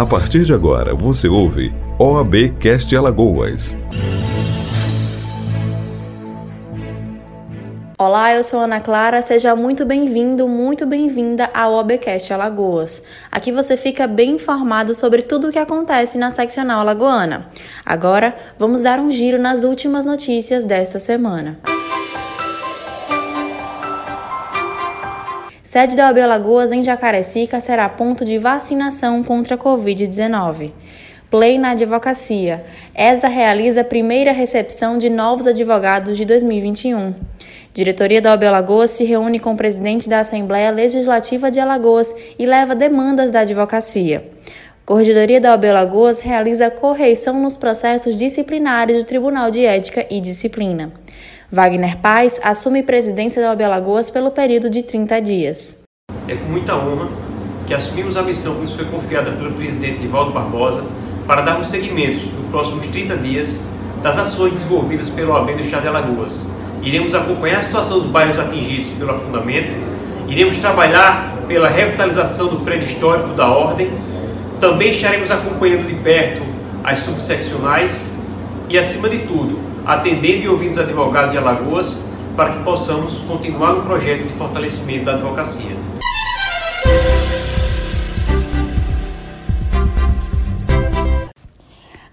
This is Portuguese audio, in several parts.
A partir de agora, você ouve OAB Cast Alagoas. Olá, eu sou Ana Clara, seja muito bem-vindo, muito bem-vinda ao OBcast Alagoas. Aqui você fica bem informado sobre tudo o que acontece na seccional alagoana. Agora, vamos dar um giro nas últimas notícias desta semana. Sede da OAB Alagoas em Jacarecica será ponto de vacinação contra a Covid-19. Play na Advocacia. ESA realiza a primeira recepção de novos advogados de 2021. Diretoria da OAB Alagoas se reúne com o presidente da Assembleia Legislativa de Alagoas e leva demandas da advocacia. Corregedoria da OAB Alagoas realiza correição nos processos disciplinares do Tribunal de Ética e Disciplina. Wagner Paz assume presidência da OAB Alagoas pelo período de 30 dias. É com muita honra que assumimos a missão que nos foi confiada pelo presidente Nivaldo Barbosa para darmos seguimento nos próximos 30 dias das ações desenvolvidas pela OAB do Estado de Alagoas. Iremos acompanhar a situação dos bairros atingidos pelo afundamento, iremos trabalhar pela revitalização do prédio histórico da Ordem, também estaremos acompanhando de perto as subseccionais e, acima de tudo, atendendo e ouvindo os advogados de Alagoas para que possamos continuar no projeto de fortalecimento da advocacia.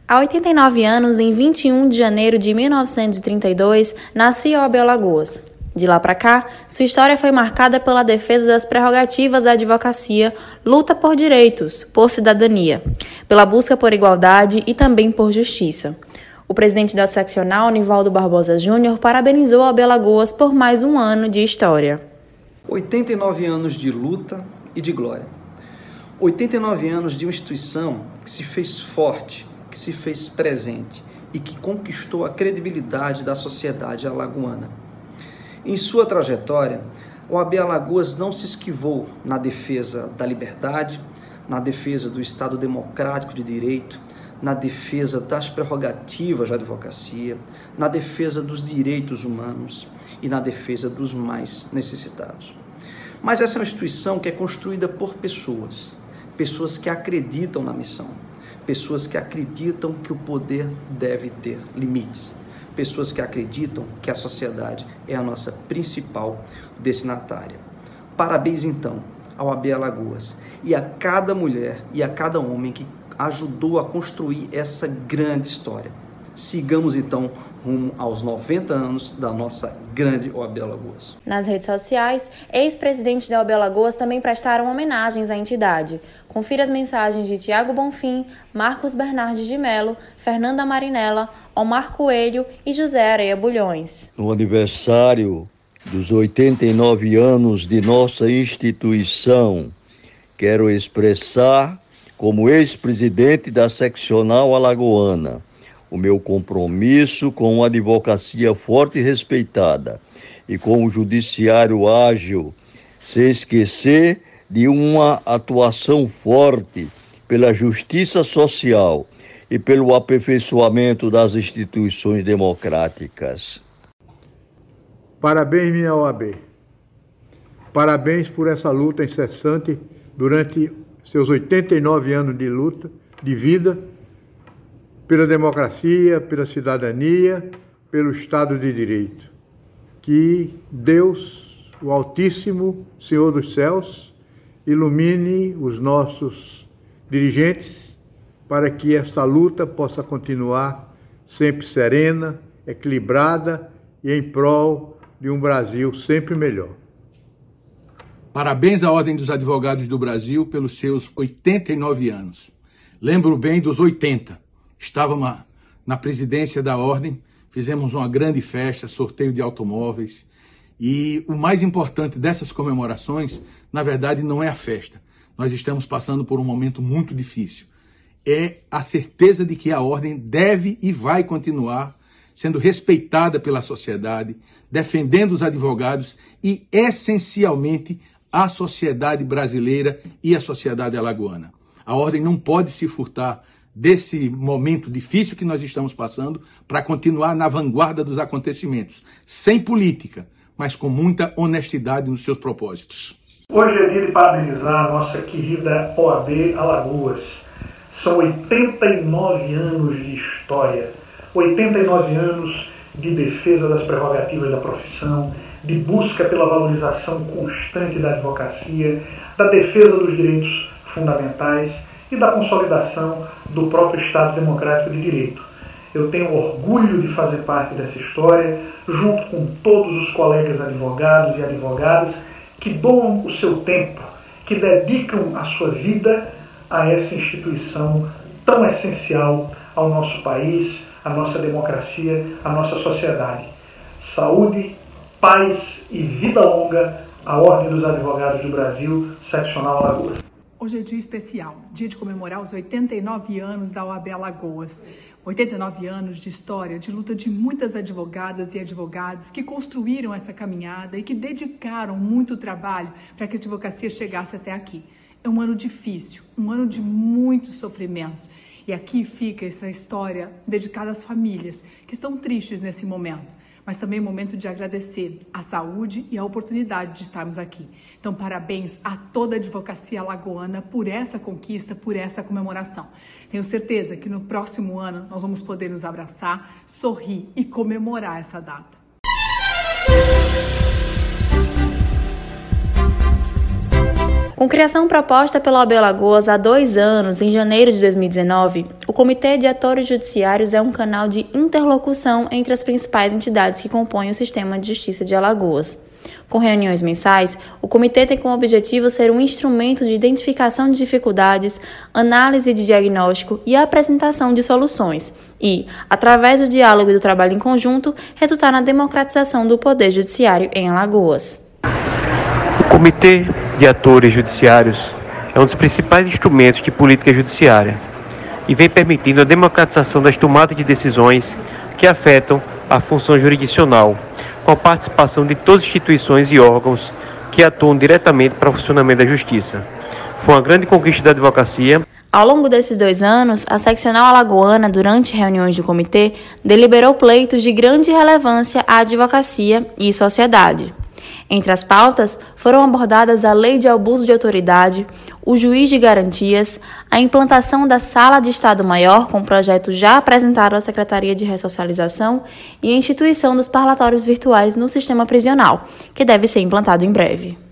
Há 89 anos, em 21 de janeiro de 1932, nascia Abel Lagoas. De lá para cá, sua história foi marcada pela defesa das prerrogativas da advocacia, luta por direitos, por cidadania, pela busca por igualdade e também por justiça. O presidente da seccional, Nivaldo Barbosa Júnior, parabenizou a Lagoas por mais um ano de história. 89 anos de luta e de glória. 89 anos de uma instituição que se fez forte, que se fez presente e que conquistou a credibilidade da sociedade alagoana. Em sua trajetória, o AB Alagoas não se esquivou na defesa da liberdade, na defesa do Estado democrático de direito, na defesa das prerrogativas da advocacia, na defesa dos direitos humanos e na defesa dos mais necessitados. Mas essa é uma instituição que é construída por pessoas, pessoas que acreditam na missão, pessoas que acreditam que o poder deve ter limites, pessoas que acreditam que a sociedade é a nossa principal destinatária. Parabéns então ao AB Alagoas e a cada mulher e a cada homem que ajudou a construir essa grande história. Sigamos então rumo aos 90 anos da nossa grande OAB Alagoas. Nas redes sociais, ex-presidentes da OAB Alagoas também prestaram homenagens à entidade. Confira as mensagens de Tiago Bonfim, Marcos Bernardes de Melo, Fernanda Marinella, Omar Coelho e José Areia Bulhões. No aniversário dos 89 anos de nossa instituição, quero expressar, como ex-presidente da seccional alagoana, o meu compromisso com uma advocacia forte e respeitada e com o judiciário ágil, sem esquecer de uma atuação forte pela justiça social e pelo aperfeiçoamento das instituições democráticas. Parabéns, minha OAB. Parabéns por essa luta incessante durante seus 89 anos de luta, de vida pela democracia, pela cidadania, pelo Estado de Direito. Que Deus, o Altíssimo Senhor dos Céus, ilumine os nossos dirigentes para que esta luta possa continuar sempre serena, equilibrada e em prol de um Brasil sempre melhor. Parabéns à Ordem dos Advogados do Brasil pelos seus 89 anos. Lembro bem dos 80 Estávamos na presidência da ordem, fizemos uma grande festa, sorteio de automóveis. E o mais importante dessas comemorações, na verdade, não é a festa. Nós estamos passando por um momento muito difícil. É a certeza de que a ordem deve e vai continuar sendo respeitada pela sociedade, defendendo os advogados e, essencialmente, a sociedade brasileira e a sociedade alagoana. A ordem não pode se furtar desse momento difícil que nós estamos passando para continuar na vanguarda dos acontecimentos, sem política, mas com muita honestidade nos seus propósitos. Hoje é dia de parabenizar a nossa querida OAB Alagoas. São 89 anos de história, 89 anos de defesa das prerrogativas da profissão, de busca pela valorização constante da advocacia, da defesa dos direitos fundamentais e da consolidação do próprio Estado Democrático de Direito. Eu tenho orgulho de fazer parte dessa história, junto com todos os colegas advogados e advogadas que doam o seu tempo, que dedicam a sua vida a essa instituição tão essencial ao nosso país, à nossa democracia, à nossa sociedade. Saúde, paz e vida longa à Ordem dos Advogados do Brasil, Seccional Alagoas. Hoje é dia especial, dia de comemorar os 89 anos da OAB Alagoas. 89 anos de história, de luta de muitas advogadas e advogados que construíram essa caminhada e que dedicaram muito trabalho para que a advocacia chegasse até aqui. É um ano difícil, um ano de muitos sofrimentos. E aqui fica essa história dedicada às famílias que estão tristes nesse momento mas também é momento de agradecer a saúde e a oportunidade de estarmos aqui. Então, parabéns a toda a advocacia alagoana por essa conquista, por essa comemoração. Tenho certeza que no próximo ano nós vamos poder nos abraçar, sorrir e comemorar essa data. Com criação proposta pela OAB Lagoas há dois anos, em janeiro de 2019, o Comitê de Atores Judiciários é um canal de interlocução entre as principais entidades que compõem o sistema de justiça de Alagoas. Com reuniões mensais, o comitê tem como objetivo ser um instrumento de identificação de dificuldades, análise de diagnóstico e apresentação de soluções, e, através do diálogo e do trabalho em conjunto, resultar na democratização do poder judiciário em Alagoas. O Comitê de Atores Judiciários é um dos principais instrumentos de política judiciária e vem permitindo a democratização das tomadas de decisões que afetam a função jurisdicional, com a participação de todas as instituições e órgãos que atuam diretamente para o funcionamento da justiça. Foi uma grande conquista da advocacia. Ao longo desses dois anos, a seccional alagoana, durante reuniões do comitê, deliberou pleitos de grande relevância à advocacia e sociedade. Entre as pautas foram abordadas a lei de abuso de autoridade, o juiz de garantias, a implantação da sala de Estado-Maior, com projeto já apresentado à Secretaria de Ressocialização, e a instituição dos parlatórios virtuais no sistema prisional, que deve ser implantado em breve.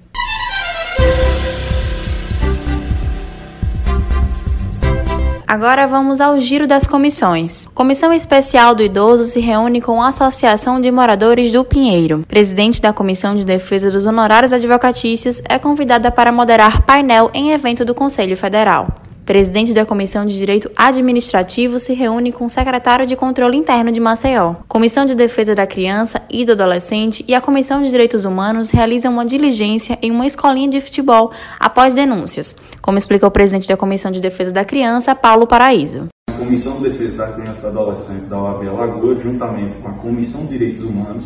Agora vamos ao giro das comissões. Comissão Especial do Idoso se reúne com a Associação de Moradores do Pinheiro. Presidente da Comissão de Defesa dos Honorários Advocatícios é convidada para moderar painel em evento do Conselho Federal presidente da Comissão de Direito Administrativo, se reúne com o secretário de Controle Interno de Maceió. Comissão de Defesa da Criança e do Adolescente e a Comissão de Direitos Humanos realizam uma diligência em uma escolinha de futebol após denúncias, como explicou o presidente da Comissão de Defesa da Criança, Paulo Paraíso. A Comissão de Defesa da Criança e do Adolescente da OAB Alagoas, juntamente com a Comissão de Direitos Humanos,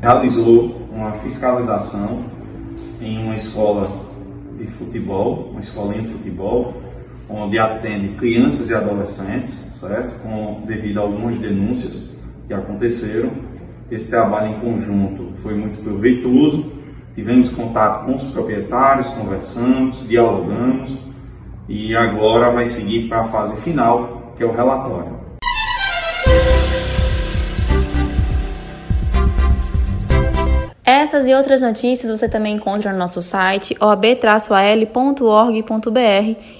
realizou uma fiscalização em uma escola de futebol, uma escolinha de futebol, onde atende crianças e adolescentes, certo? Com, devido a algumas denúncias que aconteceram. Esse trabalho em conjunto foi muito proveitoso. Tivemos contato com os proprietários, conversamos, dialogamos e agora vai seguir para a fase final, que é o relatório. Essas e outras notícias você também encontra no nosso site oab-al.org.br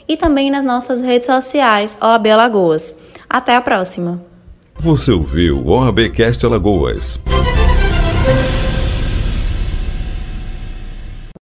e também nas nossas redes sociais OAB Alagoas. Até a próxima! Você ouviu o OABcast Alagoas.